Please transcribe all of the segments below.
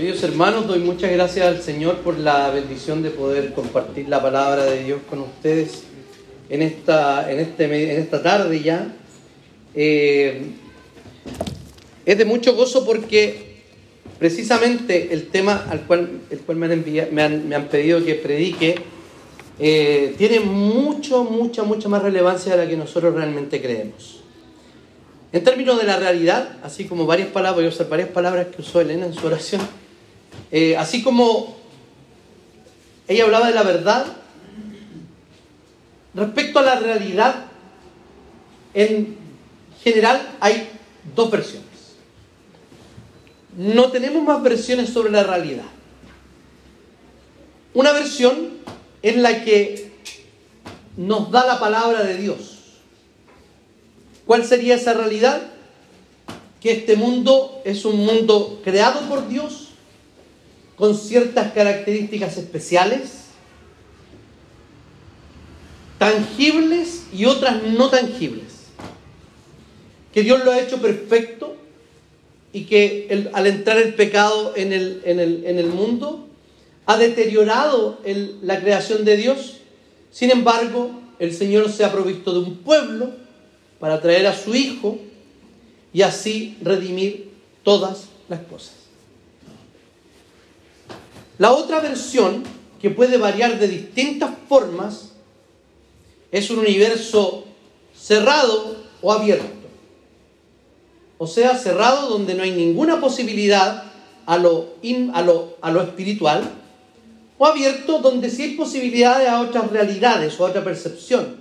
Queridos hermanos, doy muchas gracias al Señor por la bendición de poder compartir la palabra de Dios con ustedes en esta, en este, en esta tarde ya. Eh, es de mucho gozo porque precisamente el tema al cual, el cual me, han me, han, me han pedido que predique eh, tiene mucho, mucha, mucha más relevancia de la que nosotros realmente creemos. En términos de la realidad, así como varias palabras, voy a usar varias palabras que usó Elena en su oración, eh, así como ella hablaba de la verdad, respecto a la realidad, en general hay dos versiones. No tenemos más versiones sobre la realidad. Una versión es la que nos da la palabra de Dios. ¿Cuál sería esa realidad? Que este mundo es un mundo creado por Dios con ciertas características especiales, tangibles y otras no tangibles. Que Dios lo ha hecho perfecto y que al entrar el pecado en el, en el, mundo ha deteriorado la creación de Dios. Sin embargo, el Señor se ha provisto de un pueblo para traer a su Hijo y así redimir todas las cosas. La otra versión, que puede variar de distintas formas, es un universo cerrado o abierto. O sea, cerrado donde no hay ninguna posibilidad a lo, a lo, a lo espiritual, o abierto donde sí hay posibilidades a otras realidades o a otra percepción.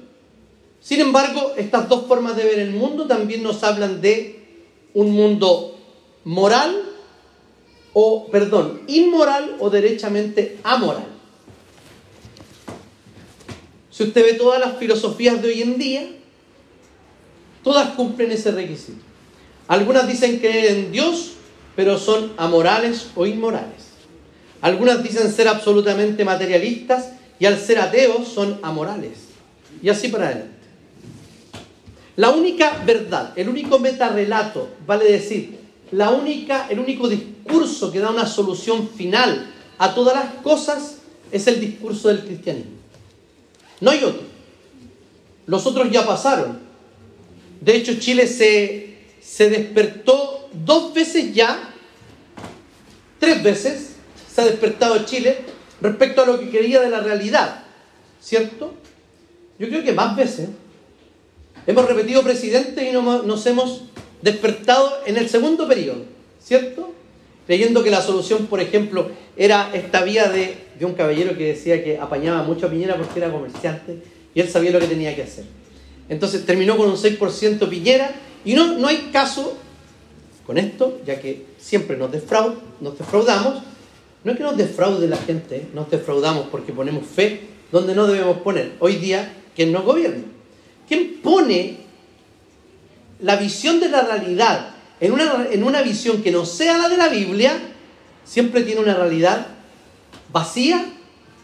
Sin embargo, estas dos formas de ver el mundo también nos hablan de un mundo moral o, perdón, inmoral o derechamente amoral. Si usted ve todas las filosofías de hoy en día, todas cumplen ese requisito. Algunas dicen que en Dios, pero son amorales o inmorales. Algunas dicen ser absolutamente materialistas y al ser ateos son amorales. Y así para adelante. La única verdad, el único metarrelato, vale decir, la única, el único discurso que da una solución final a todas las cosas es el discurso del cristianismo. No hay otro. Los otros ya pasaron. De hecho, Chile se, se despertó dos veces ya, tres veces se ha despertado Chile respecto a lo que quería de la realidad. ¿Cierto? Yo creo que más veces. Hemos repetido presidente y nos hemos despertado en el segundo periodo, ¿cierto? Creyendo que la solución, por ejemplo, era esta vía de, de un caballero que decía que apañaba mucho a Piñera porque era comerciante y él sabía lo que tenía que hacer. Entonces terminó con un 6% Piñera y no, no hay caso con esto, ya que siempre nos, defraud, nos defraudamos. No es que nos defraude la gente, nos defraudamos porque ponemos fe donde no debemos poner. Hoy día, ¿quién nos gobierna? ¿Quién pone la visión de la realidad en una, en una visión que no sea la de la Biblia, siempre tiene una realidad vacía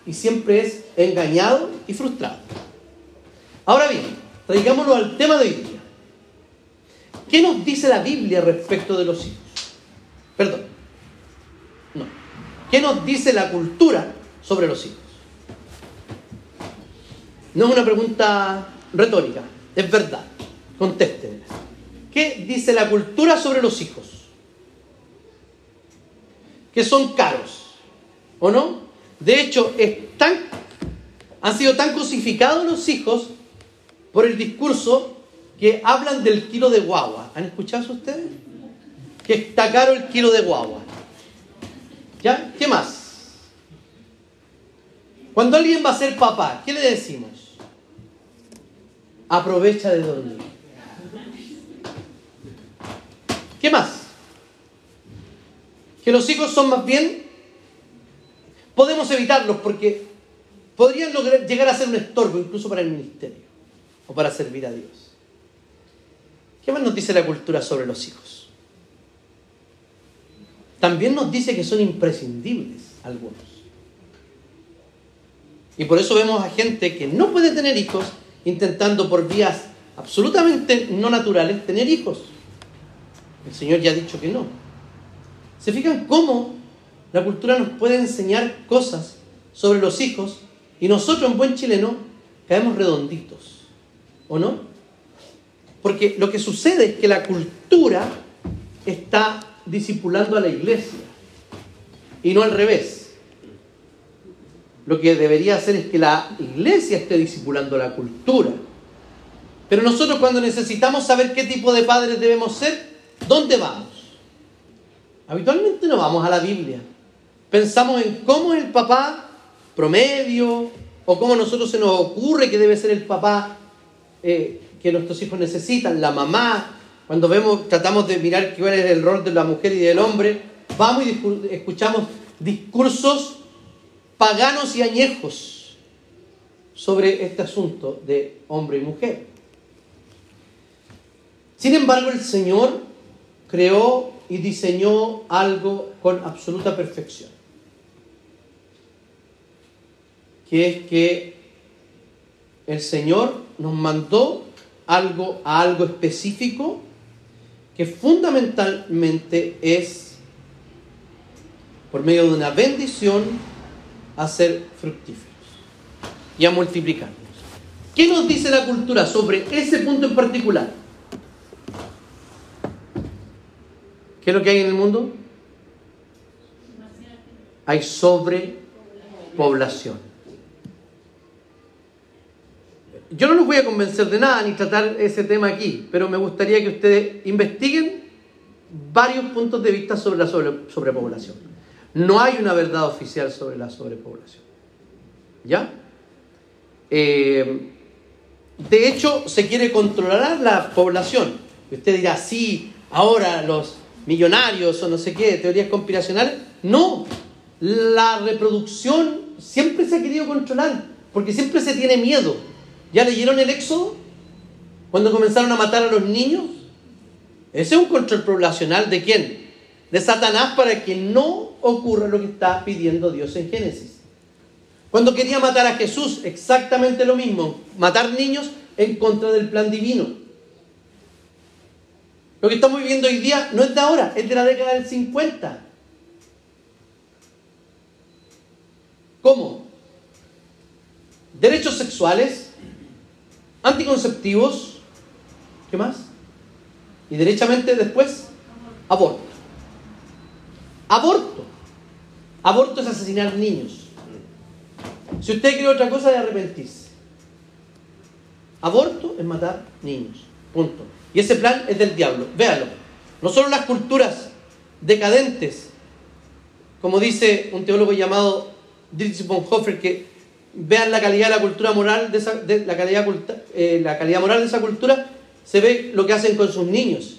y siempre es engañado y frustrado. Ahora bien, traigámoslo al tema de hoy día. ¿Qué nos dice la Biblia respecto de los hijos? Perdón. No. ¿Qué nos dice la cultura sobre los hijos? No es una pregunta retórica, es verdad. Contéstenme. ¿Qué dice la cultura sobre los hijos? Que son caros, ¿o no? De hecho, han sido tan crucificados los hijos por el discurso que hablan del kilo de guagua. ¿Han escuchado eso ustedes? Que está caro el kilo de guagua. ¿Ya? ¿Qué más? Cuando alguien va a ser papá, ¿qué le decimos? Aprovecha de dormir. ¿Qué más? Que los hijos son más bien, podemos evitarlos porque podrían llegar a ser un estorbo incluso para el ministerio o para servir a Dios. ¿Qué más nos dice la cultura sobre los hijos? También nos dice que son imprescindibles. algunos. Y por eso vemos a gente que no puede tener hijos intentando por vías absolutamente no naturales tener hijos. El Señor ya ha dicho que no. ¿Se fijan cómo la cultura nos puede enseñar cosas sobre los hijos y nosotros en buen chileno caemos redonditos? ¿O no? Porque lo que sucede es que la cultura está discipulando a la iglesia y no al revés. Lo que debería hacer es que la iglesia esté discipulando la cultura. Pero nosotros cuando necesitamos saber qué tipo de padres debemos ser, ¿dónde vamos? Habitualmente no vamos a la Biblia. Pensamos en cómo es el papá promedio o cómo a nosotros se nos ocurre que debe ser el papá eh, que nuestros hijos necesitan, la mamá. Cuando vemos, tratamos de mirar cuál es el rol de la mujer y del hombre, vamos y escuchamos discursos paganos y añejos sobre este asunto de hombre y mujer. Sin embargo, el Señor creó y diseñó algo con absoluta perfección, que es que el Señor nos mandó algo a algo específico que fundamentalmente es por medio de una bendición a ser fructíferos y a multiplicarnos. ¿Qué nos dice la cultura sobre ese punto en particular? ¿Qué es lo que hay en el mundo? Hay sobrepoblación. Yo no los voy a convencer de nada ni tratar ese tema aquí, pero me gustaría que ustedes investiguen varios puntos de vista sobre la sobrepoblación. No hay una verdad oficial sobre la sobrepoblación. ¿Ya? Eh, de hecho, se quiere controlar la población. Usted dirá, sí, ahora los millonarios o no sé qué, teorías conspiracionales. No, la reproducción siempre se ha querido controlar, porque siempre se tiene miedo. ¿Ya leyeron el Éxodo? Cuando comenzaron a matar a los niños. Ese es un control poblacional de quién? De Satanás para que no ocurra lo que está pidiendo Dios en Génesis. Cuando quería matar a Jesús, exactamente lo mismo, matar niños en contra del plan divino. Lo que estamos viviendo hoy día no es de ahora, es de la década del 50. ¿Cómo? Derechos sexuales, anticonceptivos, ¿qué más? Y derechamente después, aborto. Aborto. Aborto es asesinar niños. Si usted quiere otra cosa, de arrepentirse. Aborto es matar niños. Punto. Y ese plan es del diablo. Véalo. No solo las culturas decadentes, como dice un teólogo llamado Dietrich Bonhoeffer, que vean la calidad de la cultura moral, de, esa, la, calidad, eh, la calidad moral de esa cultura, se ve lo que hacen con sus niños.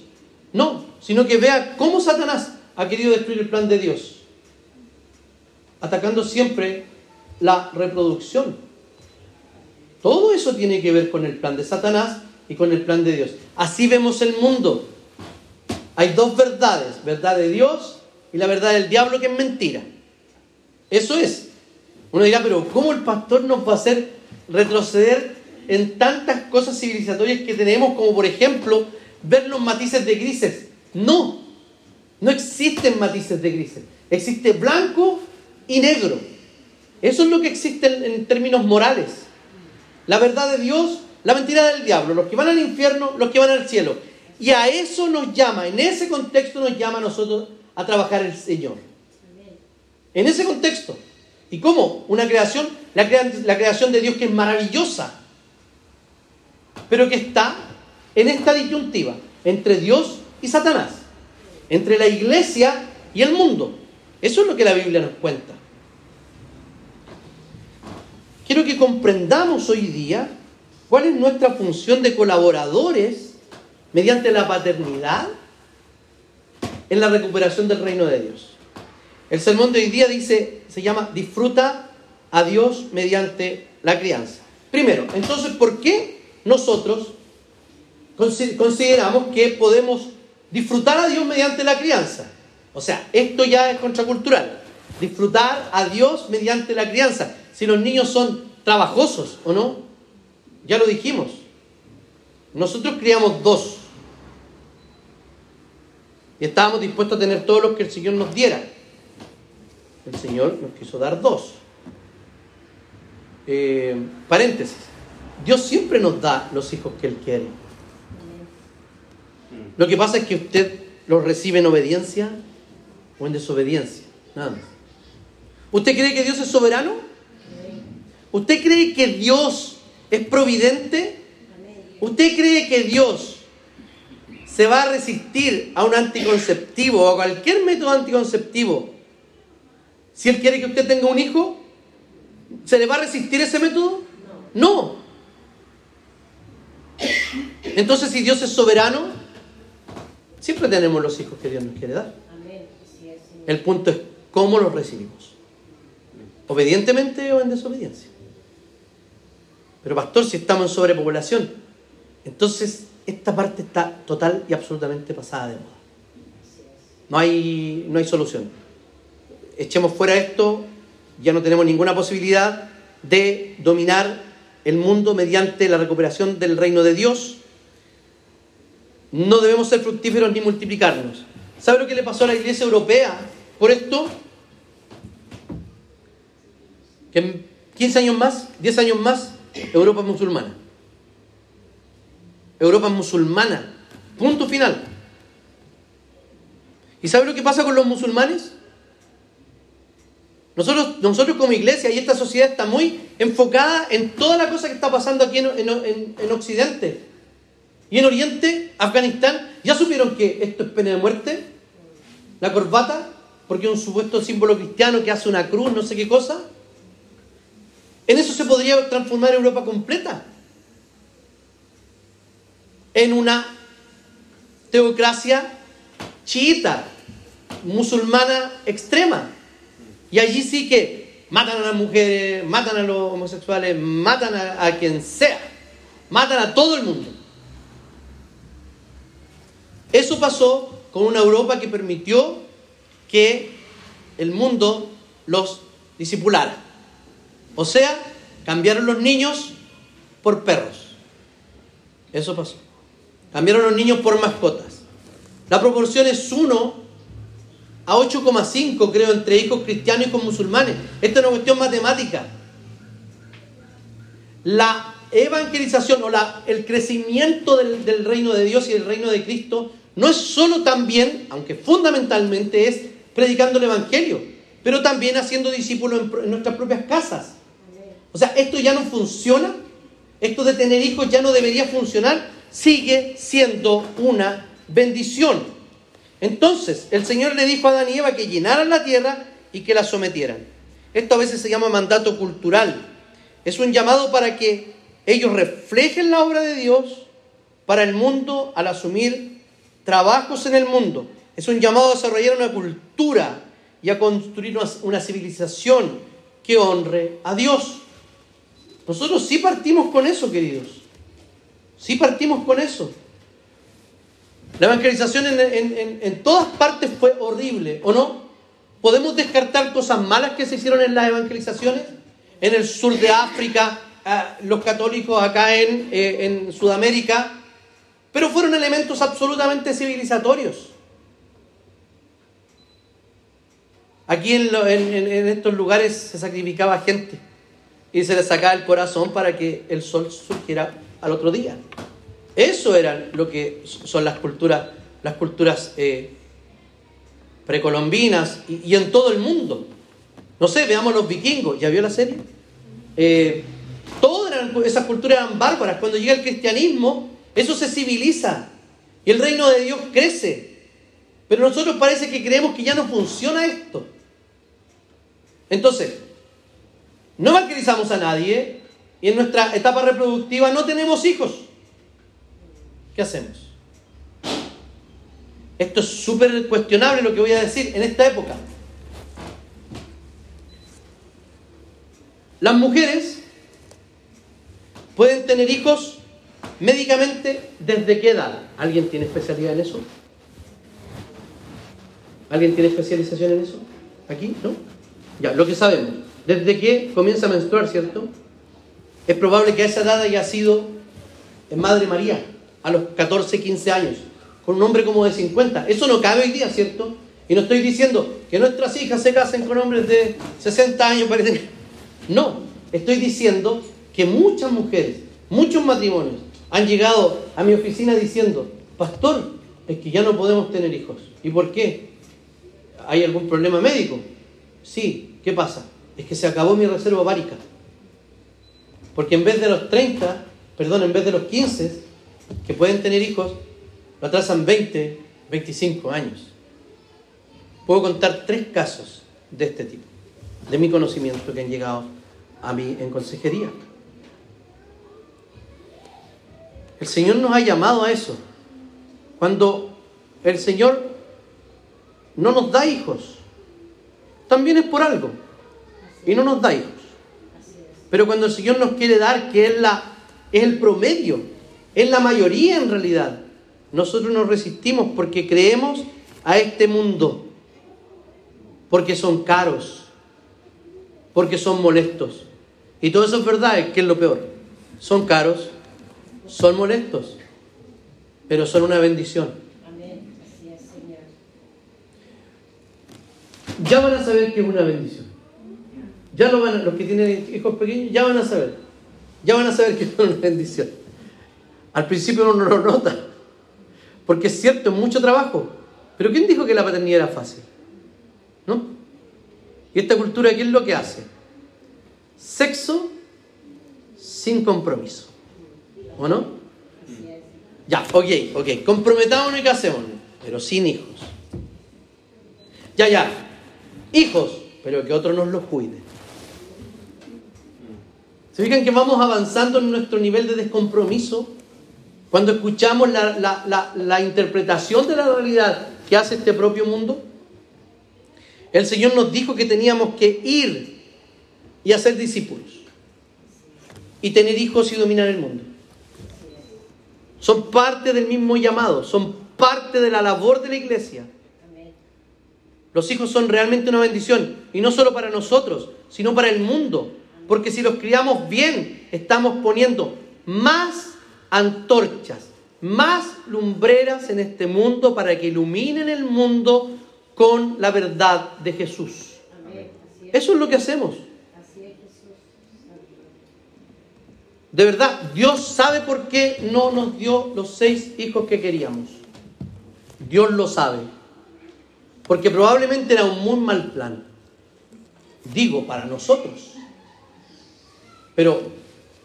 No, sino que vea cómo Satanás ha querido destruir el plan de Dios, atacando siempre la reproducción. Todo eso tiene que ver con el plan de Satanás y con el plan de Dios. Así vemos el mundo. Hay dos verdades, verdad de Dios y la verdad del diablo que es mentira. Eso es. Uno dirá, pero ¿cómo el pastor nos va a hacer retroceder en tantas cosas civilizatorias que tenemos, como por ejemplo ver los matices de grises? No, no existen matices de grises. Existe blanco y negro. Eso es lo que existe en términos morales. La verdad de Dios la mentira del diablo, los que van al infierno, los que van al cielo. Y a eso nos llama, en ese contexto nos llama a nosotros a trabajar el Señor. En ese contexto. ¿Y cómo? Una creación, la, creación de Dios que es maravillosa, pero que está en esta disyuntiva entre Dios y Satanás, entre la iglesia y el mundo. Eso es lo que la Biblia nos cuenta. Quiero que comprendamos hoy día ¿Cuál es nuestra función de colaboradores mediante la paternidad en la recuperación del reino de Dios? El sermón de hoy día dice, se llama disfruta a Dios mediante la crianza. Primero, entonces, ¿por qué nosotros consideramos que podemos disfrutar a Dios mediante la crianza? O sea, esto ya es contracultural. disfrutar a Dios mediante la crianza. Si los niños son trabajosos o no, ya lo dijimos. Nosotros criamos dos. Y estábamos dispuestos a tener todos los que el Señor nos diera. El Señor nos quiso dar dos. Eh, paréntesis. Dios siempre nos da los hijos que Él quiere. Lo que pasa es que usted los recibe en obediencia o en desobediencia. Nada más. ¿Usted cree que Dios es soberano? ¿Usted cree que Dios es providente? ¿Usted cree que Dios se va a resistir a un anticonceptivo o a cualquier método anticonceptivo si Él quiere que usted tenga un hijo? ¿Se le va a resistir ese método? No. Entonces, si Dios es soberano, siempre tenemos los hijos que Dios nos quiere dar. El punto es cómo los recibimos. ¿Obedientemente o en desobediencia? Pero pastor, si estamos en sobrepoblación, entonces esta parte está total y absolutamente pasada de moda. No hay, no hay solución. Echemos fuera esto, ya no tenemos ninguna posibilidad de dominar el mundo mediante la recuperación del reino de Dios. No debemos ser fructíferos ni multiplicarnos. ¿Sabe lo que le pasó a la iglesia europea por esto? Que en 15 años más, 10 años más, Europa es musulmana. Europa es musulmana. Punto final. ¿Y sabe lo que pasa con los musulmanes? Nosotros, nosotros como iglesia y esta sociedad está muy enfocada en toda la cosa que está pasando aquí en, Occidente. Y en Oriente, Afganistán, ¿ya supieron que esto es pena de muerte? La corbata, porque es un supuesto símbolo cristiano que hace una cruz, no sé qué cosa. En eso se podría transformar Europa completa. En una teocracia chiita, musulmana extrema. Y allí sí que matan a las mujeres, matan a los homosexuales, matan a, quien sea, matan a todo el mundo. Eso pasó con una Europa que permitió que el mundo los disipulara. O sea, cambiaron los niños por perros. Eso pasó. Cambiaron los niños por mascotas. La proporción es 1 a 8,5, creo, entre hijos cristianos y hijos musulmanes. Esta es una cuestión matemática. La evangelización o la, el crecimiento del, del reino de Dios y del reino de Cristo no es solo también, aunque fundamentalmente es predicando el Evangelio, pero también haciendo discípulos en nuestras propias casas. O sea, esto ya no funciona, esto de tener hijos ya no debería funcionar, sigue siendo una bendición. Entonces, el Señor le dijo a Adán y Eva que llenaran la tierra y que la sometieran. Esto a veces se llama mandato cultural. Es un llamado para que ellos reflejen la obra de Dios para el mundo al asumir trabajos en el mundo. Es un llamado a desarrollar una cultura y a construir una, civilización que honre a Dios. Nosotros sí partimos con eso, queridos. Sí partimos con eso. La evangelización en, todas partes fue horrible, ¿o no? ¿Podemos descartar cosas malas que se hicieron en las evangelizaciones? En el sur de África, los católicos acá en, eh, en Sudamérica, pero fueron elementos absolutamente civilizatorios. Aquí en, estos lugares se sacrificaba gente y se le sacaba el corazón para que el sol surgiera al otro día. Eso era lo que son las culturas, las culturas eh, precolombinas y, en todo el mundo. No sé, veamos los vikingos, ¿ya vio la serie? Eh, todas esas culturas eran bárbaras. Cuando llega el cristianismo, eso se civiliza y el reino de Dios crece. Pero nosotros parece que creemos que ya no funciona esto. Entonces, no evangelizamos a nadie y en nuestra etapa reproductiva no tenemos hijos. ¿Qué hacemos? Esto es súper cuestionable lo que voy a decir en esta época. Las mujeres pueden tener hijos médicamente desde qué edad. ¿Alguien tiene especialidad en eso? ¿Alguien tiene especialización en eso? ¿Aquí? ¿No? Ya, lo que sabemos, desde que comienza a menstruar, ¿cierto? Es probable que a esa edad haya sido Madre María, a los 14, 15 años, con un hombre como de 50. Eso no cabe hoy día, ¿cierto? Y no estoy diciendo que nuestras hijas se casen con hombres de 60 años. No, estoy diciendo que muchas mujeres, muchos matrimonios han llegado a mi oficina diciendo, pastor, es que ya no podemos tener hijos. ¿Y por qué? ¿Hay algún problema médico? Sí, ¿qué pasa? Es que se acabó mi reserva ovárica. Porque en vez de los 30, perdón, en vez de los 15 que pueden tener hijos, lo atrasan 20, 25 años. Puedo contar tres casos de este tipo, de mi conocimiento que han llegado a mí en consejería. El Señor nos ha llamado a eso. Cuando el Señor no nos da hijos, también es por algo. Y no nos da hijos. Pero cuando el Señor nos quiere dar, que es, la, es el promedio, es la mayoría en realidad, nosotros nos resistimos porque creemos a este mundo, porque son caros, porque son molestos. Y todo eso es verdad, que es lo peor. Son caros, son molestos, pero son una bendición. Ya van a saber que es una bendición. Ya lo van los que tienen hijos pequeños ya van a saber. Ya van a saber que es una bendición. Al principio uno no lo nota. Porque es cierto, es mucho trabajo. Pero ¿quién dijo que la paternidad era fácil? ¿No? Y esta cultura, ¿qué es lo que hace? Sexo sin compromiso. ¿O no? Ya, ok, ok. Comprometámonos y casémonos, pero sin hijos. Ya, ya. Hijos, pero que otro nos los cuide. ¿Se fijan que vamos avanzando en nuestro nivel de descompromiso? Cuando escuchamos la, la interpretación de la realidad que hace este propio mundo. El Señor nos dijo que teníamos que ir y hacer discípulos. Y tener hijos y dominar el mundo. Son parte del mismo llamado, son parte de la labor de la iglesia. Los hijos son realmente una bendición, y no solo para nosotros, sino para el mundo. Porque si los criamos bien, estamos poniendo más antorchas, más lumbreras en este mundo para que iluminen el mundo con la verdad de Jesús. Eso es lo que hacemos. De verdad, Dios sabe por qué no nos dio los seis hijos que queríamos. Dios lo sabe. Porque probablemente era un muy mal plan. Digo, para nosotros. Pero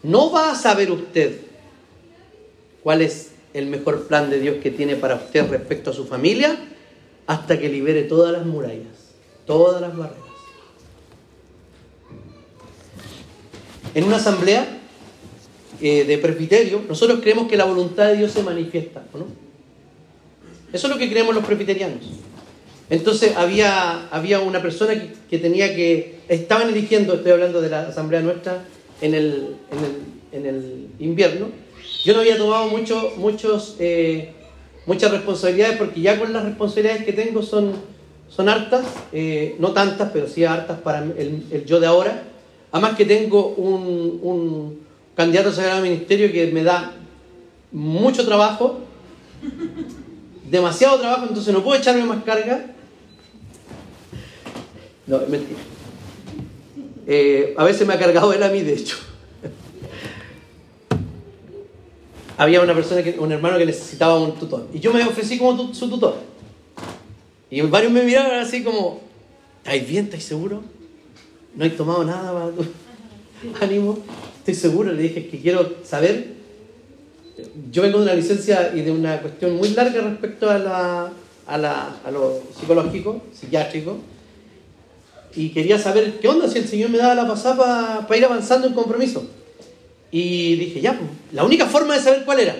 no va a saber usted cuál es el mejor plan de Dios que tiene para usted respecto a su familia hasta que libere todas las murallas, todas las barreras. En una asamblea eh, de presbiterio, nosotros creemos que la voluntad de Dios se manifiesta, ¿no? Eso es lo que creemos los presbiterianos. Entonces había, había una persona que, tenía que, estaban eligiendo, estoy hablando de la asamblea nuestra, en el, en el, invierno. Yo no había tomado mucho, muchos, eh, muchas responsabilidades porque ya con las responsabilidades que tengo son, son hartas, eh, no tantas, pero sí hartas para el, yo de ahora. Además que tengo un candidato a Sagrado Ministerio que me da mucho trabajo, demasiado trabajo, entonces no puedo echarme más carga. No, mentira. Eh, a veces me ha cargado él a mí, de hecho. Había una persona, que, un hermano que necesitaba un tutor. Y yo me ofrecí como su tutor. Y varios me miraron así como, ¿estáis bien? ¿Estáis seguro? ¿No he tomado nada para tu ánimo? Estoy seguro, le dije que quiero saber. Yo vengo de una licencia y de una cuestión muy larga respecto a, la, a, la, a lo psicológico, psiquiátrico, y quería saber qué onda si el Señor me daba la pasada para ir avanzando en compromiso. Y dije, ya, pues, la única forma de saber cuál era.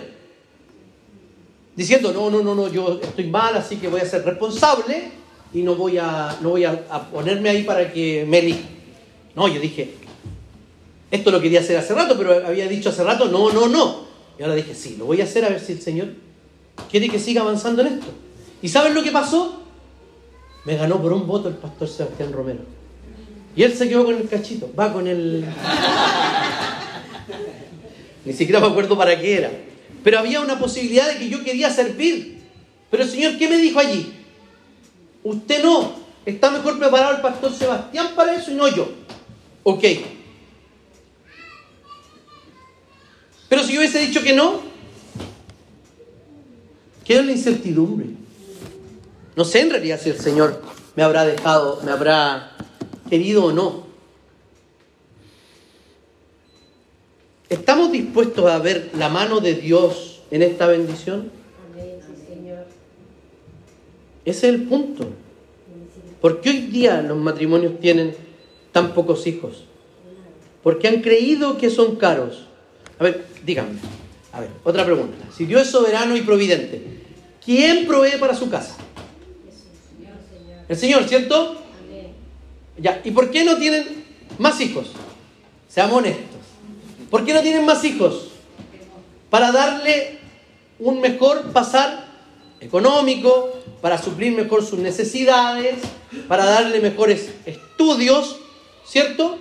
Diciendo, no, no, no, no, yo estoy mal, así que voy a ser responsable y no voy a, no voy a, ponerme ahí para que me elija. No, yo dije, esto lo quería hacer hace rato, pero había dicho hace rato, no, no, no. Y ahora dije, sí, lo voy a hacer a ver si el Señor quiere que siga avanzando en esto. ¿Y saben lo que pasó? Me ganó por un voto el pastor Sebastián Romero. Y él se quedó con el cachito, va con el... Ni siquiera me acuerdo para qué era. Pero había una posibilidad de que yo quería servir. Pero el Señor, ¿qué me dijo allí? Usted no. Está mejor preparado el pastor Sebastián para eso y no yo. Ok. Pero si yo hubiese dicho que no, queda la incertidumbre. No sé en realidad si el Señor me habrá dejado, me habrá querido o no. ¿Estamos dispuestos a ver la mano de Dios en esta bendición? Ese es el punto. ¿Por qué hoy día los matrimonios tienen tan pocos hijos? Porque han creído que son caros. A ver, díganme. A ver, otra pregunta. Si Dios es soberano y providente, ¿quién provee para su casa? El Señor, ¿cierto? Ya, ¿y por qué no tienen más hijos? Seamos honestos. ¿Por qué no tienen más hijos? Para darle un mejor pasar económico, para suplir mejor sus necesidades, para darle mejores estudios, ¿cierto?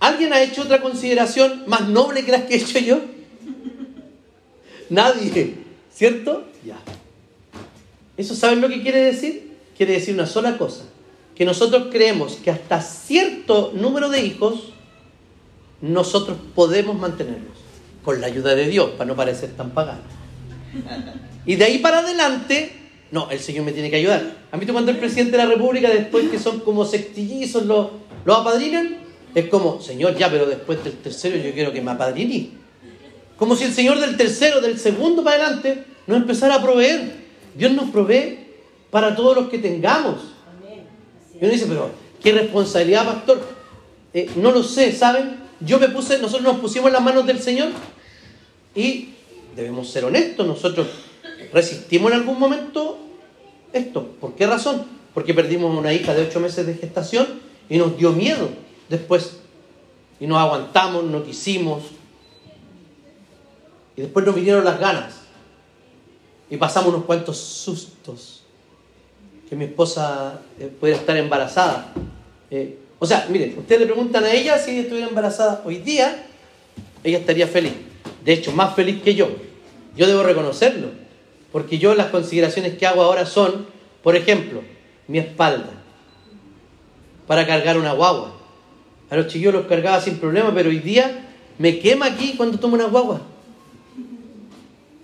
¿Alguien ha hecho otra consideración más noble que las que he hecho yo? Nadie, ¿cierto? Ya. ¿Eso saben lo que quiere decir? Quiere decir una sola cosa, que nosotros creemos que hasta cierto número de hijos nosotros podemos mantenerlos, con la ayuda de Dios, para no parecer tan paganos. Y de ahí para adelante, no, el Señor me tiene que ayudar. ¿Han visto cuando el presidente de la República, después que son como sextillizos, los, los apadrinan? Es como, Señor, ya, pero después del tercero yo quiero que me apadriní. Como si el Señor del tercero, del segundo para adelante, no empezara a proveer. Dios nos provee para todos los que tengamos. Y uno dice, pero, ¿qué responsabilidad, pastor? Eh, no lo sé, ¿saben? Yo me puse, nosotros nos pusimos las manos del Señor y debemos ser honestos, nosotros resistimos en algún momento esto. ¿Por qué razón? Porque perdimos una hija de ocho meses de gestación y nos dio miedo después. Y nos aguantamos, no quisimos. Y después nos vinieron las ganas. Y pasamos unos cuantos sustos. Que mi esposa eh, pudiera estar embarazada. Eh, o sea, miren, ustedes le preguntan a ella si estuviera embarazada hoy día, ella estaría feliz. De hecho, más feliz que yo. Yo debo reconocerlo. Porque yo las consideraciones que hago ahora son, por ejemplo, mi espalda. Para cargar una guagua. A los chiquillos los cargaba sin problema, pero hoy día me quema aquí cuando tomo una guagua.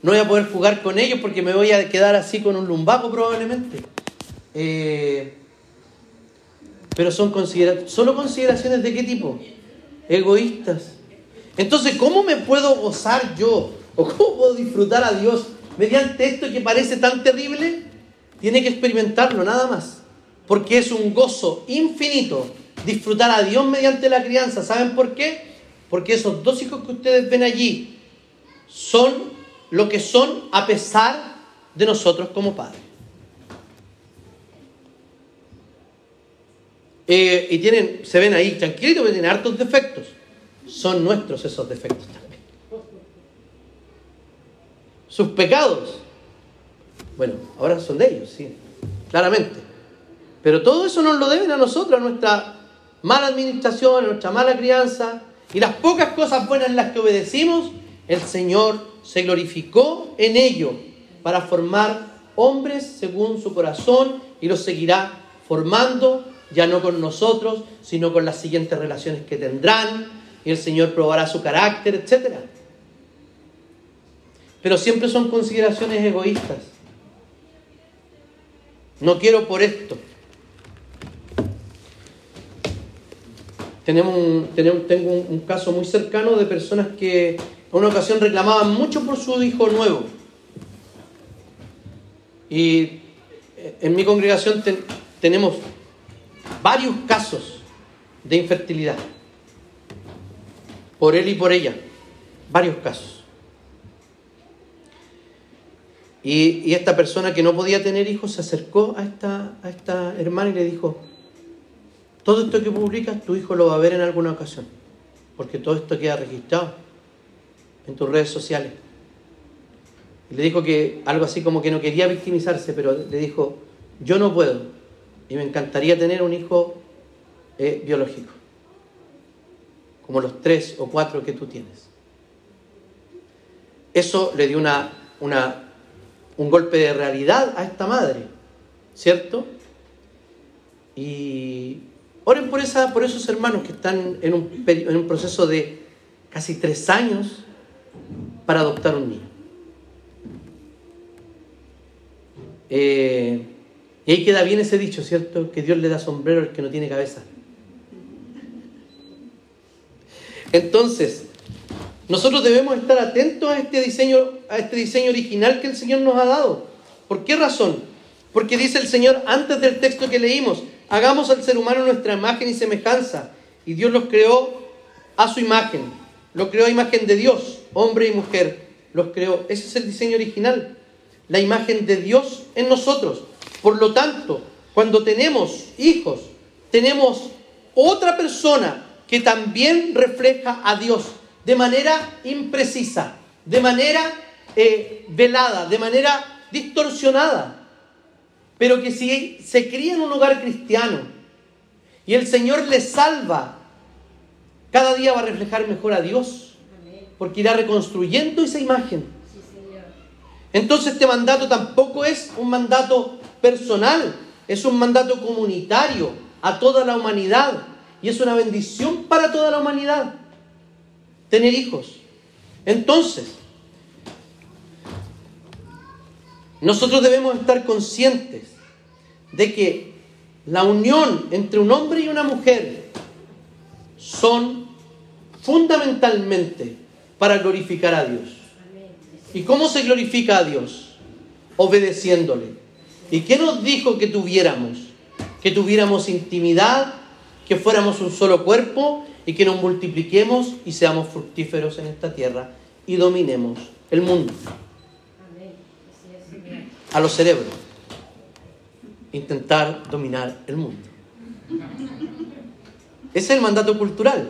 No voy a poder jugar con ellos porque me voy a quedar así con un lumbago probablemente. Eh, pero son considera solo consideraciones de qué tipo? Egoístas. Entonces, ¿cómo me puedo gozar yo? ¿O cómo puedo disfrutar a Dios mediante esto que parece tan terrible? Tiene que experimentarlo nada más. Porque es un gozo infinito disfrutar a Dios mediante la crianza. ¿Saben por qué? Porque esos dos hijos que ustedes ven allí son lo que son a pesar de nosotros como padres. Eh, y tienen, se ven ahí tranquilitos, pero tienen hartos defectos. Son nuestros esos defectos también. Sus pecados, bueno, ahora son de ellos, sí, claramente. Pero todo eso nos lo deben a nosotros, a nuestra mala administración, a nuestra mala crianza. Y las pocas cosas buenas en las que obedecimos, el Señor se glorificó en ello para formar hombres según su corazón y los seguirá formando ya no con nosotros, sino con las siguientes relaciones que tendrán, y el Señor probará su carácter, etc. Pero siempre son consideraciones egoístas. No quiero por esto. Tenemos tenemos, tengo un, caso muy cercano de personas que en una ocasión reclamaban mucho por su hijo nuevo. Y en mi congregación tenemos varios casos de infertilidad. Por él y por ella. Varios casos. Y, esta persona que no podía tener hijos se acercó a esta, a esta hermana y le dijo, todo esto que publicas tu hijo lo va a ver en alguna ocasión, porque todo esto queda registrado en tus redes sociales. Y le dijo que algo así como que no quería victimizarse, pero le dijo, yo no puedo, y me encantaría tener un hijo eh, biológico, como los tres o cuatro que tú tienes. Eso le dio una, una, un golpe de realidad a esta madre, ¿cierto? Y oren por, esa, por esos hermanos que están en un, en un proceso de casi tres años para adoptar un niño. Eh, y ahí queda bien ese dicho, ¿cierto? Que Dios le da sombrero al que no tiene cabeza. Entonces, nosotros debemos estar atentos a este diseño, a este diseño original que el Señor nos ha dado. ¿Por qué razón? Porque dice el Señor antes del texto que leímos, hagamos al ser humano nuestra imagen y semejanza. Y Dios los creó a su imagen. Lo creó a imagen de Dios, hombre y mujer. Los creó. Ese es el diseño original. La imagen de Dios en nosotros. Por lo tanto, cuando tenemos hijos, tenemos otra persona que también refleja a Dios de manera imprecisa, de manera eh, velada, de manera distorsionada. Pero que si se cría en un hogar cristiano y el Señor le salva, cada día va a reflejar mejor a Dios, porque irá reconstruyendo esa imagen. Entonces este mandato tampoco es un mandato personal, es un mandato comunitario a toda la humanidad y es una bendición para toda la humanidad tener hijos. Entonces, nosotros debemos estar conscientes de que la unión entre un hombre y una mujer son fundamentalmente para glorificar a Dios. ¿Y cómo se glorifica a Dios? Obedeciéndole. ¿Y qué nos dijo que tuviéramos? Que tuviéramos intimidad, que fuéramos un solo cuerpo y que nos multipliquemos y seamos fructíferos en esta tierra y dominemos el mundo. A los cerebros. Intentar dominar el mundo. Ese es el mandato cultural.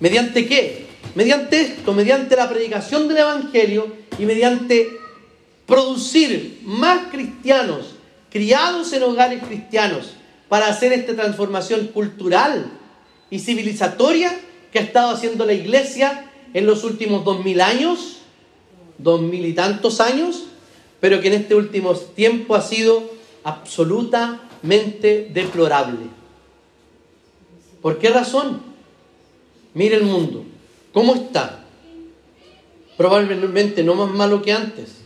¿Mediante qué? Mediante esto, mediante la predicación del Evangelio y mediante producir más cristianos criados en hogares cristianos para hacer esta transformación cultural y civilizatoria que ha estado haciendo la iglesia en los últimos dos mil años, dos mil y tantos años, pero que en este último tiempo ha sido absolutamente deplorable. ¿Por qué razón? Mire el mundo, ¿cómo está? Probablemente no más malo que antes,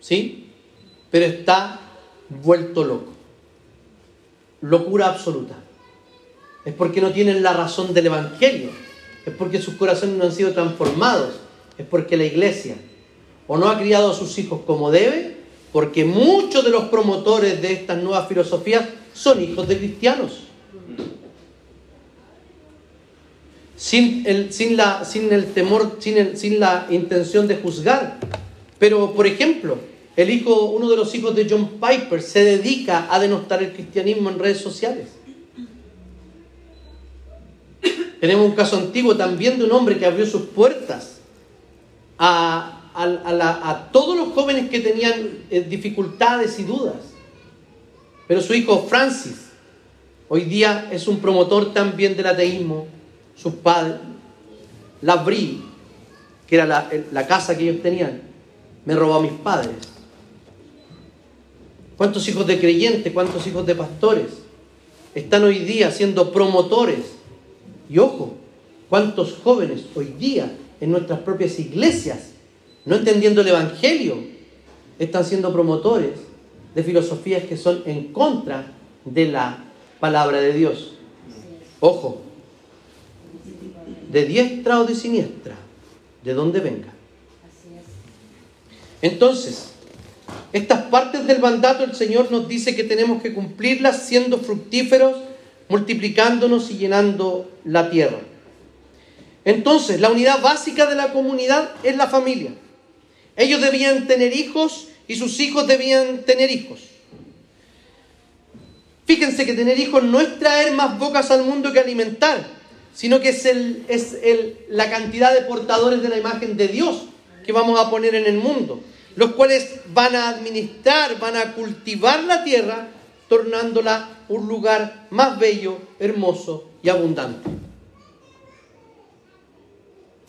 ¿sí? Pero está vuelto loco. Locura absoluta. Es porque no tienen la razón del Evangelio. Es porque sus corazones no han sido transformados. Es porque la iglesia o no ha criado a sus hijos como debe, porque muchos de los promotores de estas nuevas filosofías son hijos de cristianos. Sin el, sin la, sin el temor, sin, sin la intención de juzgar. Pero, por ejemplo, el hijo, uno de los hijos de John Piper se dedica a denostar el cristianismo en redes sociales. Tenemos un caso antiguo también de un hombre que abrió sus puertas a, a, todos los jóvenes que tenían eh, dificultades y dudas. Pero su hijo Francis hoy día es un promotor también del ateísmo. Sus padres, la Brie, que era la, la casa que ellos tenían, me robó a mis padres. ¿Cuántos hijos de creyentes, cuántos hijos de pastores están hoy día siendo promotores? Y ojo, cuántos jóvenes hoy día en nuestras propias iglesias, no entendiendo el Evangelio, están siendo promotores de filosofías que son en contra de la palabra de Dios. Ojo, de diestra o de siniestra, de donde venga. Entonces, estas partes del mandato el Señor nos dice que tenemos que cumplirlas siendo fructíferos, multiplicándonos y llenando la tierra. Entonces, la unidad básica de la comunidad es la familia. Ellos debían tener hijos y sus hijos debían tener hijos. Fíjense que tener hijos no es traer más bocas al mundo que alimentar, sino que es, la cantidad de portadores de la imagen de Dios que vamos a poner en el mundo los cuales van a administrar, van a cultivar la tierra tornándola un lugar más bello, hermoso y abundante.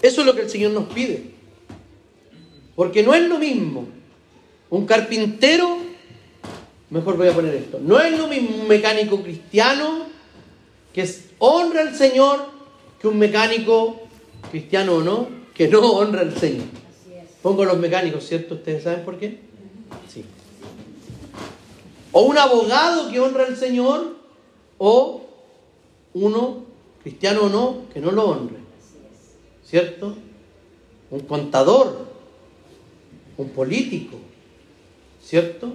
Eso es lo que el Señor nos pide. Porque no es lo mismo un carpintero, mejor voy a poner esto, no es lo mismo un mecánico cristiano que honra al Señor que un mecánico cristiano o no, que no honra al Señor. Pongo los mecánicos, ¿cierto? ¿Ustedes saben por qué? Sí. O un abogado que honra al Señor, o uno, cristiano o no, que no lo honre. ¿Cierto? Un contador, un político, ¿cierto?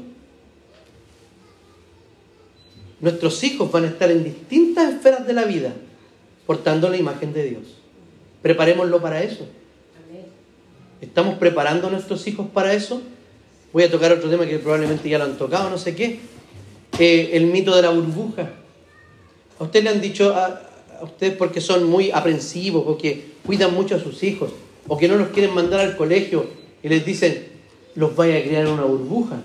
Nuestros hijos van a estar en distintas esferas de la vida portando la imagen de Dios. Preparémoslo para eso. ¿Estamos preparando a nuestros hijos para eso? Voy a tocar otro tema que probablemente ya lo han tocado, no sé qué. Eh, el mito de la burbuja. A ustedes le han dicho, a, a ustedes porque son muy aprensivos o que cuidan mucho a sus hijos o que no los quieren mandar al colegio y les dicen, los vaya a criar en una burbuja.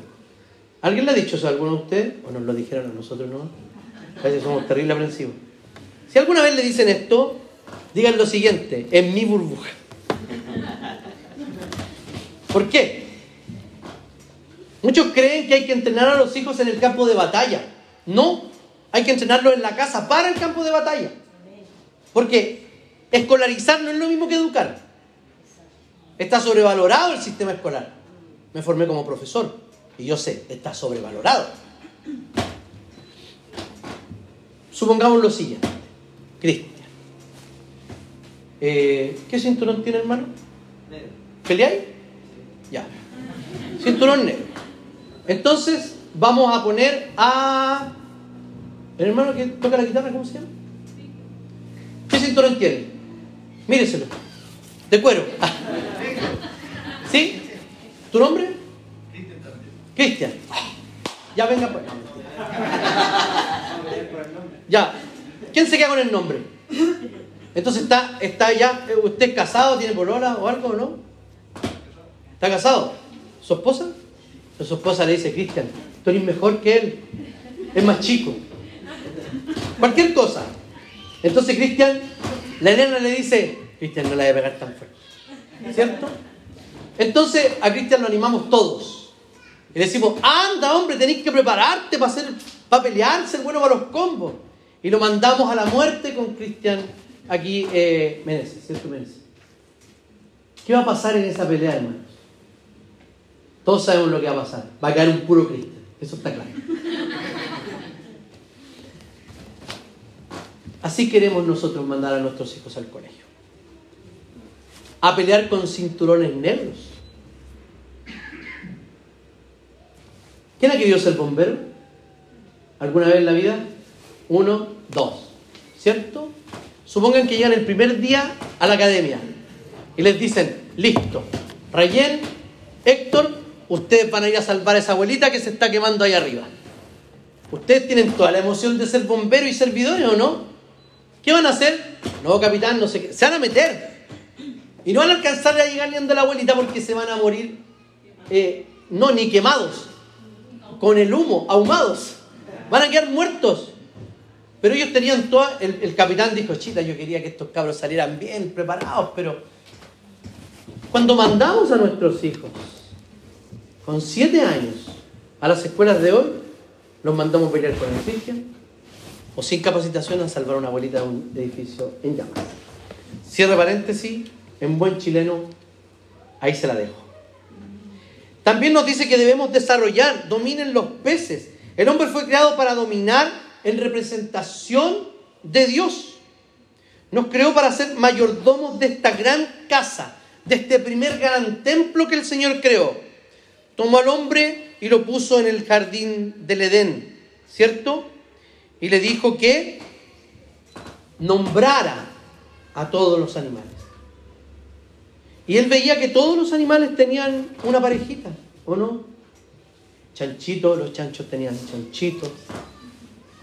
¿Alguien le ha dicho eso a alguno de ustedes? ¿O nos lo dijeron a nosotros, no? A veces somos terrible aprensivos. Si alguna vez le dicen esto, digan lo siguiente, en mi burbuja. ¿Por qué? Muchos creen que hay que entrenar a los hijos en el campo de batalla. No, hay que entrenarlos en la casa para el campo de batalla. Porque escolarizar no es lo mismo que educar. Está sobrevalorado el sistema escolar. Me formé como profesor y yo sé, está sobrevalorado. Supongamos lo siguiente. Cristian. Eh, ¿Qué cinturón tiene, hermano? ¿Peleáis? Ya. Cinturón negro. Entonces, vamos a poner a. ¿El hermano que toca la guitarra, cómo se llama? ¿Qué cinturón tiene? Míreselo. De cuero. ¿Sí? ¿Tu nombre? Cristian. Ya venga pues. Ya. ¿Quién se queda con el nombre? Entonces está, está ya, ¿usted casado, tiene polola o algo, no? ¿Está casado? ¿Su esposa? su esposa le dice, Cristian, tú eres mejor que él. Es más chico. Cualquier cosa. Entonces Cristian, la nena le dice, Cristian no la debe pegar tan fuerte. ¿Cierto? Entonces a Cristian lo animamos todos. Y le decimos, anda hombre, tenéis que prepararte para, hacer, para pelear, ser bueno para los combos. Y lo mandamos a la muerte con Cristian aquí, eh, ¿cierto Meneses? ¿Qué va a pasar en esa pelea, hermanos? Todos sabemos lo que va a pasar. Va a caer un puro Cristian. Eso está claro. Así queremos nosotros mandar a nuestros hijos al colegio. A pelear con cinturones negros. ¿Quién ha querido ser bombero? ¿Alguna vez en la vida? Uno, dos. ¿Cierto? Supongan que llegan el primer día a la academia y les dicen, listo, Rayen, Héctor, ustedes van a ir a salvar a esa abuelita que se está quemando ahí arriba. Ustedes tienen toda la emoción de ser bombero y servidores o no? ¿Qué van a hacer? No, capitán, no sé qué. Se van a meter. Y no van a alcanzar a llegar ni a la abuelita porque se van a morir, eh, no, ni quemados, con el humo, ahumados. Van a quedar muertos. Pero ellos tenían todo, el, capitán dijo, chita, yo quería que estos cabros salieran bien preparados, pero cuando mandamos a nuestros hijos con siete años a las escuelas de hoy, los mandamos pelear con el o sin capacitación a salvar a una abuelita de un edificio en llamas. Cierre paréntesis, en buen chileno, ahí se la dejo. También nos dice que debemos desarrollar, dominen los peces. El hombre fue creado para dominar en representación de Dios. Nos creó para ser mayordomos de esta gran casa, de este primer gran templo que el Señor creó. Tomó al hombre y lo puso en el jardín del Edén, ¿cierto? Y le dijo que nombrara a todos los animales. Y él veía que todos los animales tenían una parejita, ¿o no? Chanchito, los chanchos tenían chanchitos,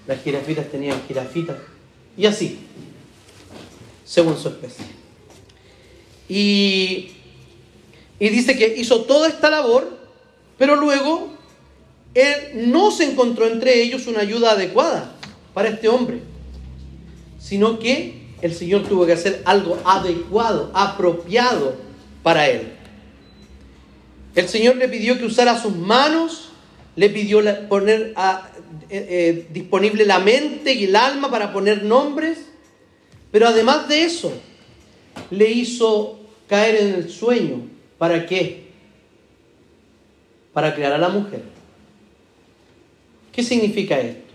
las jirafitas tenían jirafitas, y así, según su especie. Y, y dice que hizo toda esta labor, pero luego él no se encontró entre ellos una ayuda adecuada para este hombre, sino que el Señor tuvo que hacer algo adecuado, apropiado para él. El Señor le pidió que usara sus manos, le pidió poner a, eh, eh, disponible la mente y el alma para poner nombres, pero además de eso, le hizo caer en el sueño. ¿Para qué? Para crear a la mujer. ¿Qué significa esto?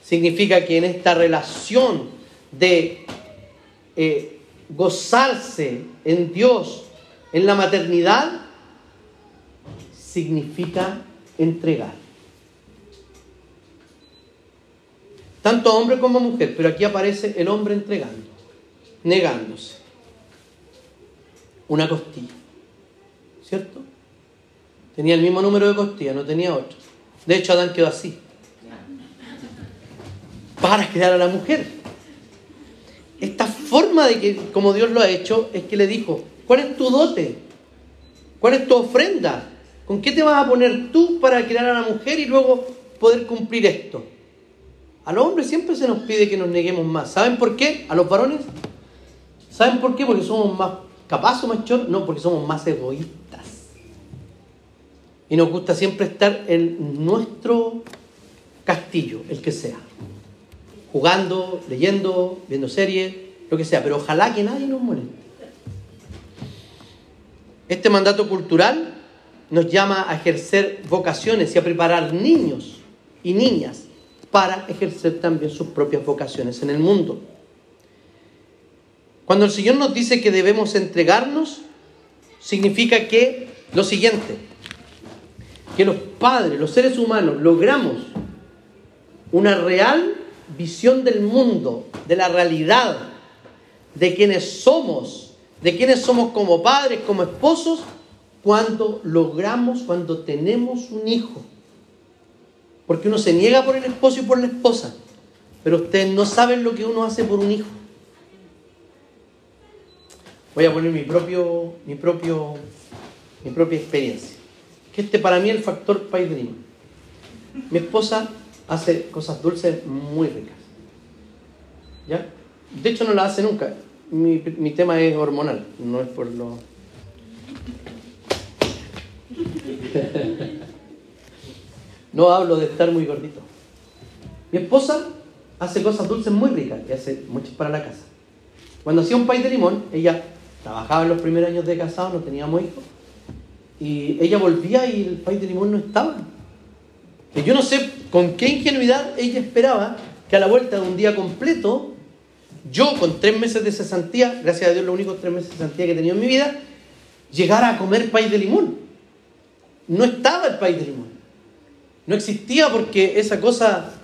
Significa que en esta relación de eh, gozarse en Dios, en la maternidad, significa entregar. Tanto hombre como mujer, pero aquí aparece el hombre entregando, negándose. Una costilla, ¿cierto? Tenía el mismo número de costillas, no tenía otro. De hecho, Adán quedó así. Para crear a la mujer. Esta forma de que, como Dios lo ha hecho, es que le dijo, ¿cuál es tu dote? ¿Cuál es tu ofrenda? ¿Con qué te vas a poner tú para crear a la mujer y luego poder cumplir esto? A los hombres siempre se nos pide que nos neguemos más. ¿Saben por qué? A los varones. ¿Saben por qué? Porque somos más capaces más choros. No, porque somos más egoístas. Y nos gusta siempre estar en nuestro castillo, el que sea jugando, leyendo, viendo series, lo que sea, pero ojalá que nadie nos moleste. Este mandato cultural nos llama a ejercer vocaciones y a preparar niños y niñas para ejercer también sus propias vocaciones en el mundo. Cuando el Señor nos dice que debemos entregarnos, significa que lo siguiente, que los padres, los seres humanos, logramos una real visión del mundo, de la realidad, de quienes somos, de quienes somos como padres, como esposos, cuando logramos, cuando tenemos un hijo. Porque uno se niega por el esposo y por la esposa, pero ustedes no saben lo que uno hace por un hijo. Voy a poner mi propio, mi propio, mi propia experiencia. Que este para mí es el factor Dream. Mi esposa hace cosas dulces muy ricas. ¿Ya? De hecho no las hace nunca. Mi, tema es hormonal, no es por lo... no hablo de estar muy gordito. Mi esposa hace cosas dulces muy ricas y hace muchas para la casa. Cuando hacía un pay de limón, ella trabajaba en los primeros años de casado, no teníamos hijos, y ella volvía y el pay de limón no estaba. Y yo no sé con qué ingenuidad ella esperaba que a la vuelta de un día completo, yo con tres meses de cesantía, gracias a Dios los únicos tres meses de cesantía que he tenido en mi vida, llegara a comer país de limón. No estaba el país de limón. No existía porque esa cosa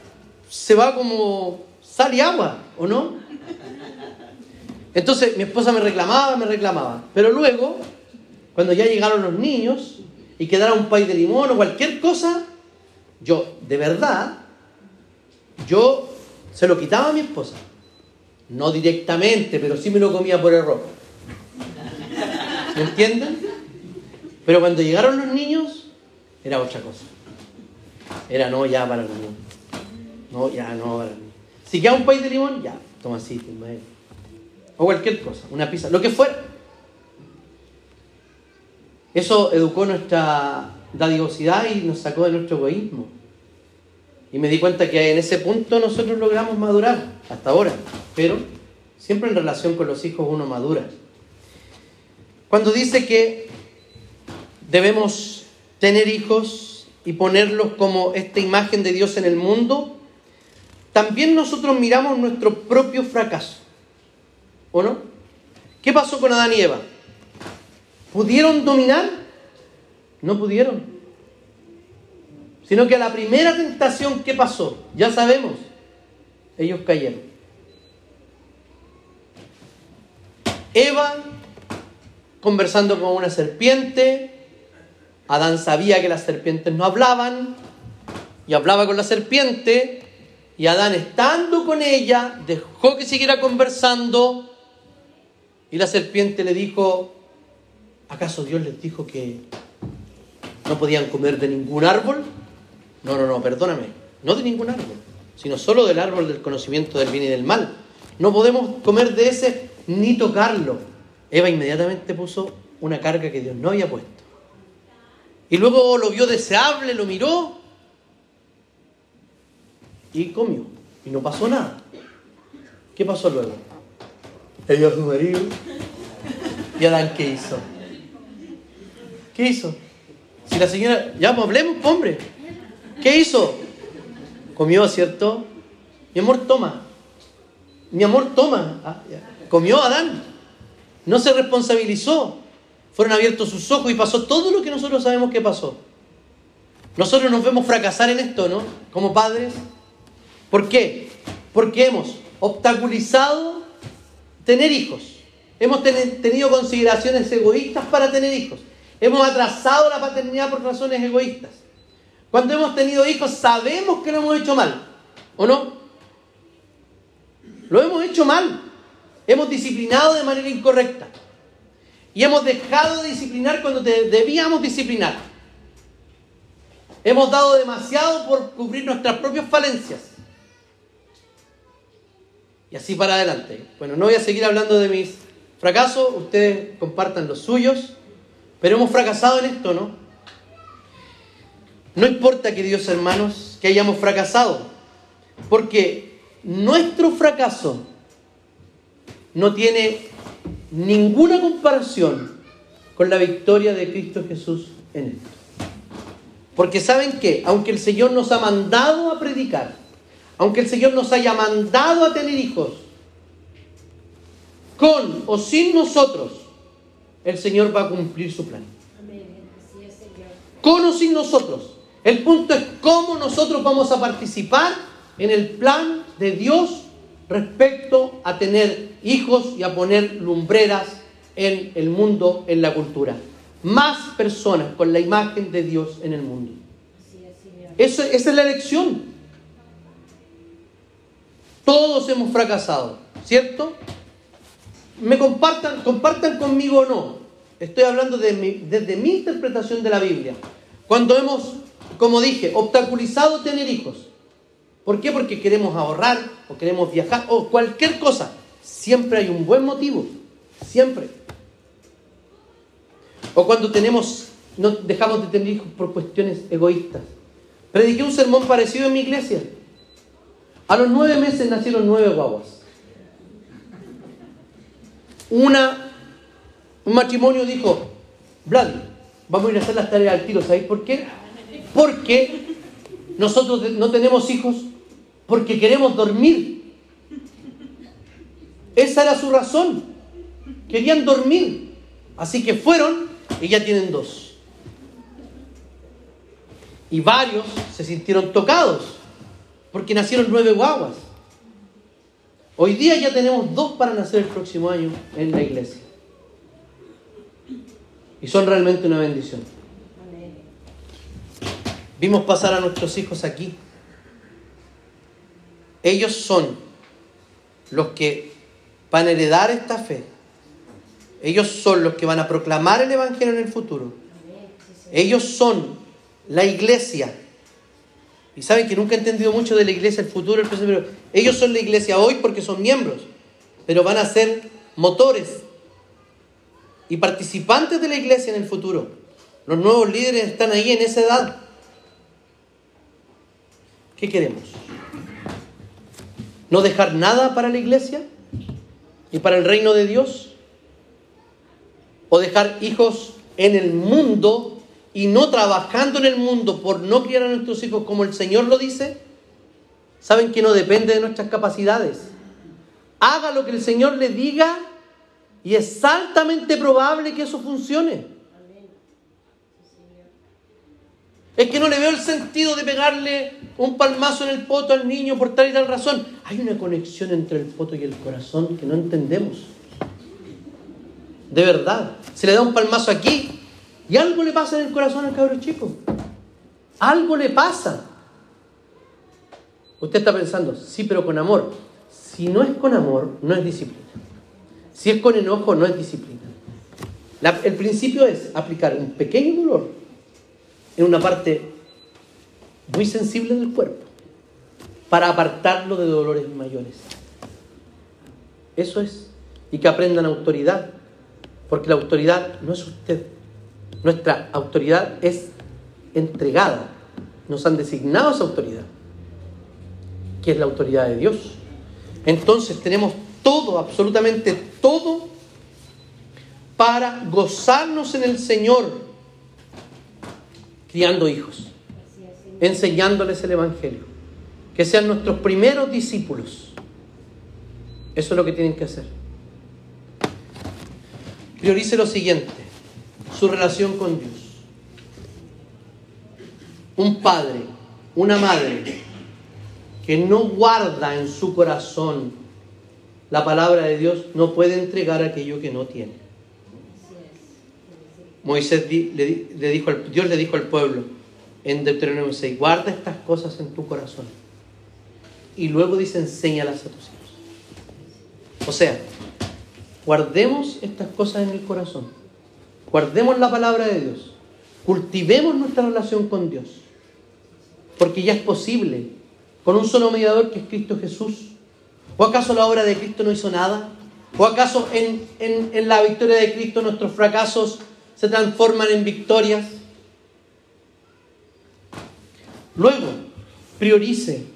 se va como sal y agua, ¿o no? Entonces mi esposa me reclamaba, me reclamaba. Pero luego, cuando ya llegaron los niños y quedara un país de limón o cualquier cosa, yo, de verdad, yo se lo quitaba a mi esposa. No directamente, pero sí me lo comía por error. ¿Me entienden? Pero cuando llegaron los niños, era otra cosa. Era no, ya para el niño. No, ya no para el niño. Si queda un país de limón, ya, toma así, O cualquier cosa, una pizza, lo que fuera. Eso educó nuestra dadivosidad y nos sacó de nuestro egoísmo. Y me di cuenta que en ese punto nosotros logramos madurar, hasta ahora, pero siempre en relación con los hijos uno madura. Cuando dice que debemos tener hijos y ponerlos como esta imagen de Dios en el mundo, también nosotros miramos nuestro propio fracaso. ¿O no? ¿Qué pasó con Adán y Eva? ¿Pudieron dominar? No pudieron. Sino que a la primera tentación, ¿qué pasó? Ya sabemos. Ellos cayeron. Eva conversando con una serpiente. Adán sabía que las serpientes no hablaban y hablaba con la serpiente. Y Adán estando con ella dejó que siguiera conversando. Y la serpiente le dijo, ¿acaso Dios les dijo que no podían comer de ningún árbol. No, no, no, perdóname. No de ningún árbol, sino solo del árbol del conocimiento del bien y del mal. No podemos comer de ese ni tocarlo. Eva inmediatamente puso una carga que Dios no había puesto. Y luego lo vio deseable, lo miró y comió. Y no pasó nada. ¿Qué pasó luego? Ella su marido. ¿Y Adán qué hizo? ¿Qué hizo? Si la señora, ya pues hablemos, hombre. ¿Qué hizo? Comió, ¿cierto? Mi amor, toma. Mi amor, toma. Ah, Comió Adán. No se responsabilizó. Fueron abiertos sus ojos y pasó todo lo que nosotros sabemos que pasó. Nosotros nos vemos fracasar en esto, ¿no? Como padres. ¿Por qué? Porque hemos obstaculizado tener hijos. Hemos tenido consideraciones egoístas para tener hijos. Hemos atrasado la paternidad por razones egoístas. Cuando hemos tenido hijos sabemos que lo hemos hecho mal, ¿o no? Lo hemos hecho mal. Hemos disciplinado de manera incorrecta. Y hemos dejado de disciplinar cuando debíamos disciplinar. Hemos dado demasiado por cubrir nuestras propias falencias. Y así para adelante. Bueno, no voy a seguir hablando de mis fracasos, ustedes compartan los suyos, pero hemos fracasado en esto, ¿no? No importa, queridos hermanos, que hayamos fracasado, porque nuestro fracaso no tiene ninguna comparación con la victoria de Cristo Jesús en esto. Porque saben que, aunque el Señor nos ha mandado a predicar, aunque el Señor nos haya mandado a tener hijos, con o sin nosotros, el Señor va a cumplir su plan. Con o sin nosotros. El punto es cómo nosotros vamos a participar en el plan de Dios respecto a tener hijos y a poner lumbreras en el mundo, en la cultura. Más personas con la imagen de Dios en el mundo. Eso, esa es la elección. Todos hemos fracasado, ¿cierto? Me compartan, compartan conmigo o no. Estoy hablando de desde mi interpretación de la Biblia. Cuando hemos, como dije, obstaculizado tener hijos. ¿Por qué? Porque queremos ahorrar o queremos viajar o cualquier cosa. Siempre hay un buen motivo. Siempre. O cuando tenemos, no dejamos de tener hijos por cuestiones egoístas. Prediqué un sermón parecido en mi iglesia. A los nueve meses nacieron nueve guaguas. Una, un matrimonio dijo, Vlad, vamos a ir a hacer las tareas al tiro. ¿Sabéis por qué? Porque nosotros no tenemos hijos porque queremos dormir. Esa era su razón. Querían dormir. Así que fueron y ya tienen dos. Y varios se sintieron tocados porque nacieron nueve guaguas. Hoy día ya tenemos dos para nacer el próximo año en la iglesia. Y son realmente una bendición. Vimos pasar a nuestros hijos aquí. Ellos son los que van a heredar esta fe. Ellos son los que van a proclamar el Evangelio en el futuro. Ellos son la iglesia y saben que nunca he entendido mucho de la iglesia, el futuro, el presente, ellos son la iglesia hoy porque son miembros, pero van a ser motores y participantes de la iglesia en el futuro. Los nuevos líderes están ahí en esa edad. ¿Qué queremos? ¿No dejar nada para la iglesia y para el reino de Dios? ¿O dejar hijos en el mundo y no trabajando en el mundo por no criar a nuestros hijos como el Señor lo dice, saben que no depende de nuestras capacidades. Haga lo que el Señor le diga y es altamente probable que eso funcione. Es que no le veo el sentido de pegarle un palmazo en el poto al niño por tal y tal razón. Hay una conexión entre el poto y el corazón que no entendemos. De verdad. Se le da un palmazo aquí y algo le pasa en el corazón al cabro chico. Algo le pasa. Usted está pensando, sí, pero con amor. Si no es con amor, no es disciplina. Si es con enojo, no es disciplina. el principio es aplicar un pequeño dolor en una parte muy sensible del cuerpo para apartarlo de dolores mayores. Eso es. Y que aprendan autoridad, porque la autoridad no es usted. Nuestra autoridad es entregada. Nos han designado esa autoridad, que es la autoridad de Dios. Entonces tenemos todo, absolutamente todo, para gozarnos en el Señor, criando hijos, enseñándoles el Evangelio, que sean nuestros primeros discípulos. Eso es lo que tienen que hacer. Priorice lo siguiente, su relación con Dios. Un padre, una madre que no guarda en su corazón la palabra de Dios no puede entregar aquello que no tiene. Moisés le, dijo, Dios le dijo al pueblo en Deuteronomio 6, guarda estas cosas en tu corazón. Y luego dice, enséñalas a tus hijos. O sea, guardemos estas cosas en el corazón. Guardemos la palabra de Dios. Cultivemos nuestra relación con Dios. Porque ya es posible, con un solo mediador que es Cristo Jesús. ¿O acaso la obra de Cristo no hizo nada? ¿O acaso en, en la victoria de Cristo nuestros fracasos se transforman en victorias? Luego, priorice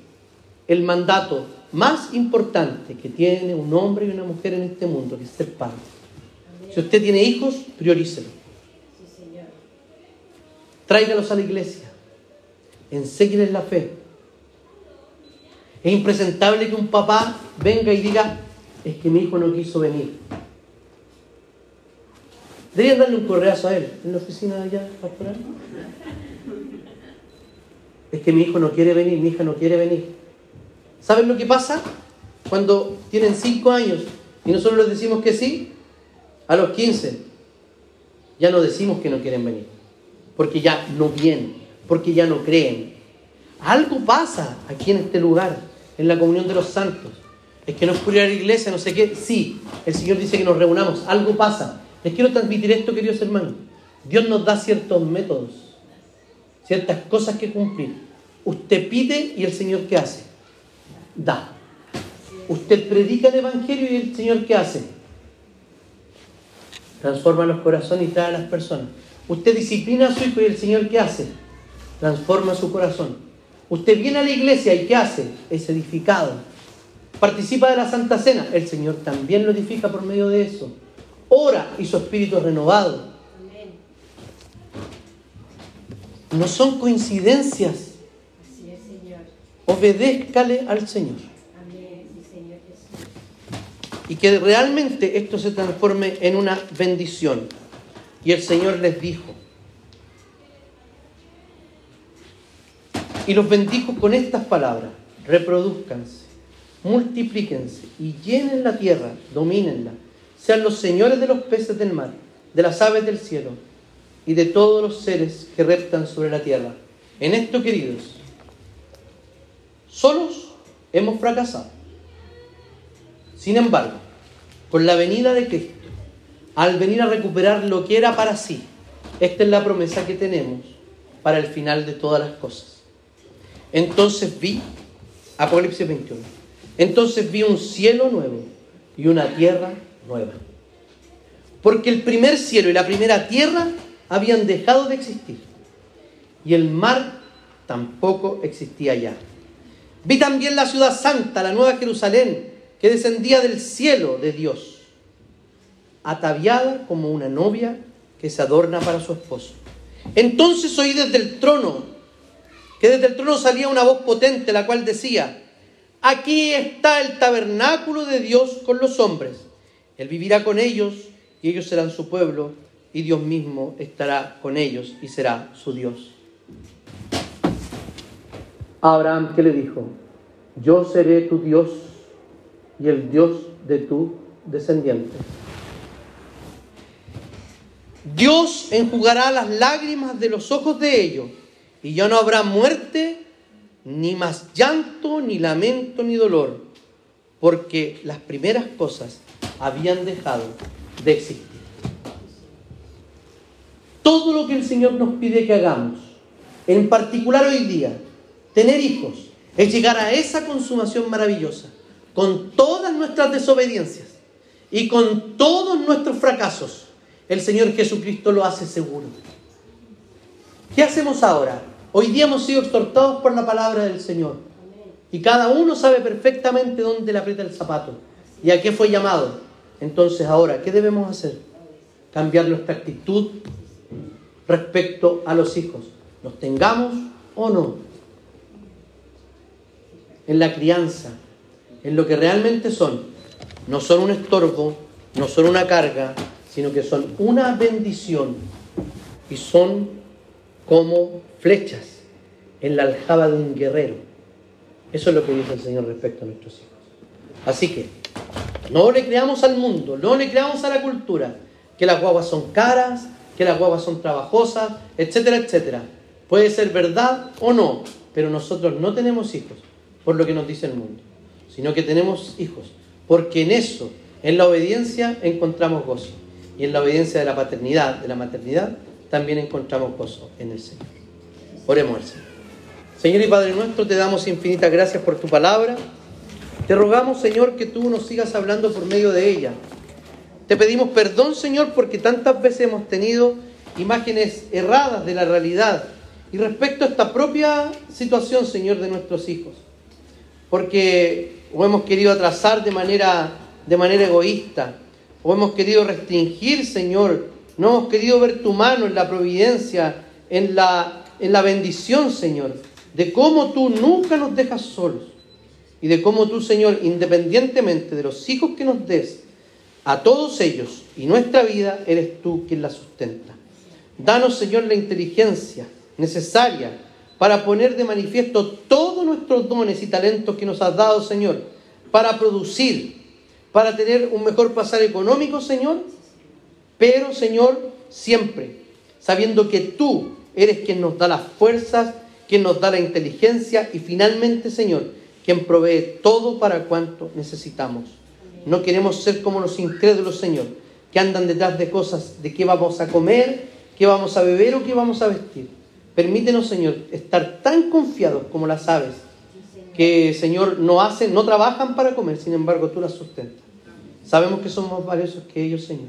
el mandato más importante que tiene un hombre y una mujer en este mundo, que es ser padre. Si usted tiene hijos, priorícelo. Tráigalos a la iglesia. Enséñeles la fe. Es impresentable que un papá venga y diga, es que mi hijo no quiso venir. Deberían darle un correazo a él en la oficina de allá pastoral. Es que mi hijo no quiere venir, mi hija no quiere venir. ¿Saben lo que pasa? Cuando tienen cinco años y nosotros les decimos que sí, a los 15 ya no decimos que no quieren venir, porque ya no vienen, porque ya no creen. Algo pasa aquí en este lugar, en la comunión de los santos. Es que no es a la iglesia, no sé qué. Sí, el Señor dice que nos reunamos, algo pasa. Les quiero transmitir esto, queridos hermanos. Dios nos da ciertos métodos, ciertas cosas que cumplir. Usted pide y el Señor ¿qué hace? Da. Usted predica el Evangelio y el Señor ¿qué hace? Transforma los corazones y trae a las personas. Usted disciplina a su hijo y el Señor ¿qué hace? Transforma su corazón. Usted viene a la iglesia y ¿qué hace? Es edificado. Participa de la Santa Cena. El Señor también lo edifica por medio de eso ora y su espíritu es renovado. No son coincidencias. Obedézcale al Señor. Y que realmente esto se transforme en una bendición. Y el Señor les dijo, y los bendijo con estas palabras, reproduzcanse, multiplíquense y llenen la tierra, domínenla sean los señores de los peces del mar, de las aves del cielo y de todos los seres que reptan sobre la tierra. En esto, queridos, solos hemos fracasado. Sin embargo, con la venida de Cristo, al venir a recuperar lo que era para sí, esta es la promesa que tenemos para el final de todas las cosas. Entonces vi, Apocalipsis 21, entonces vi un cielo nuevo y una tierra nueva. Porque el primer cielo y la primera tierra habían dejado de existir. Y el mar tampoco existía ya. Vi también la ciudad santa, la nueva Jerusalén, que descendía del cielo de Dios, ataviada como una novia que se adorna para su esposo. Entonces oí desde el trono, que desde el trono salía una voz potente, la cual decía, aquí está el tabernáculo de Dios con los hombres él vivirá con ellos y ellos serán su pueblo y Dios mismo estará con ellos y será su Dios. Abraham, ¿qué le dijo? Yo seré tu Dios y el Dios de tu descendiente. Dios enjugará las lágrimas de los ojos de ellos y ya no habrá muerte, ni más llanto, ni lamento, ni dolor, porque las primeras cosas habían dejado de existir. Todo lo que el Señor nos pide que hagamos, en particular hoy día, Tener hijos es llegar a esa consumación maravillosa, con todas nuestras desobediencias y con todos nuestros fracasos. El Señor Jesucristo lo hace seguro. ¿Qué hacemos ahora? Hoy día hemos sido exhortados por la palabra del Señor. Y cada uno sabe perfectamente dónde le aprieta el zapato y a qué fue llamado. Entonces ahora, ¿qué debemos hacer? Cambiar nuestra actitud respecto a los hijos. ¿Los tengamos o no? En la crianza, en lo que realmente son. No son un estorbo, no son una carga, sino que son una bendición y son como flechas en la aljaba de un guerrero. Eso es lo que dice el Señor respecto a nuestros hijos. Así que no le creamos al mundo, no le creamos a la cultura que las guaguas son caras, que las guaguas son trabajosas, etcétera, etcétera. Puede ser verdad o no, pero nosotros no tenemos hijos por lo que nos dice el mundo, sino que tenemos hijos porque en eso, en la obediencia, encontramos gozo. Y en la obediencia de la paternidad, de la maternidad, también encontramos gozo en el Señor. Oremos al Señor. Señor y Padre nuestro, te damos infinitas gracias por tu palabra. Te rogamos, Señor, que tú nos sigas hablando por medio de ella. Te pedimos perdón, Señor, porque tantas veces hemos tenido imágenes erradas de la realidad y respecto a esta propia situación, Señor, de nuestros hijos. Porque o hemos querido atrasar de manera, de manera egoísta, o hemos querido restringir, Señor, no hemos querido ver tu mano en la providencia, en la, en la bendición, Señor de cómo tú nunca nos dejas solos y de cómo tú, Señor, independientemente de los hijos que nos des, a todos ellos y nuestra vida, eres tú quien la sustenta. Danos, Señor, la inteligencia necesaria para poner de manifiesto todos nuestros dones y talentos que nos has dado, Señor, para producir, para tener un mejor pasar económico, Señor, pero, Señor, siempre sabiendo que tú eres quien nos da las fuerzas quien nos da la inteligencia y finalmente, Señor, quien provee todo para cuanto necesitamos. No queremos ser como los incrédulos, Señor, que andan detrás de cosas de qué vamos a comer, qué vamos a beber o qué vamos a vestir. Permítenos, Señor, estar tan confiados como las aves, que, Señor, no hacen, no trabajan para comer, sin embargo, tú las sustentas. Sabemos que somos más valiosos que ellos, Señor.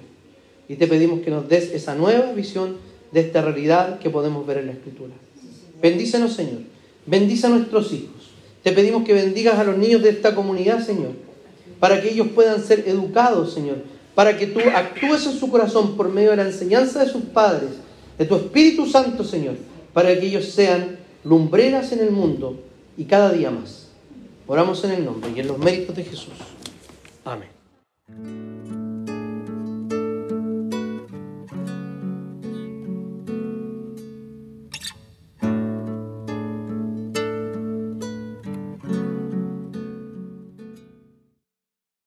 Y te pedimos que nos des esa nueva visión de esta realidad que podemos ver en la Escritura. Bendícenos, Señor. Bendice a nuestros hijos. Te pedimos que bendigas a los niños de esta comunidad, Señor, para que ellos puedan ser educados, Señor, para que tú actúes en su corazón por medio de la enseñanza de sus padres, de tu Espíritu Santo, Señor, para que ellos sean lumbreras en el mundo y cada día más. Oramos en el nombre y en los méritos de Jesús. Amén.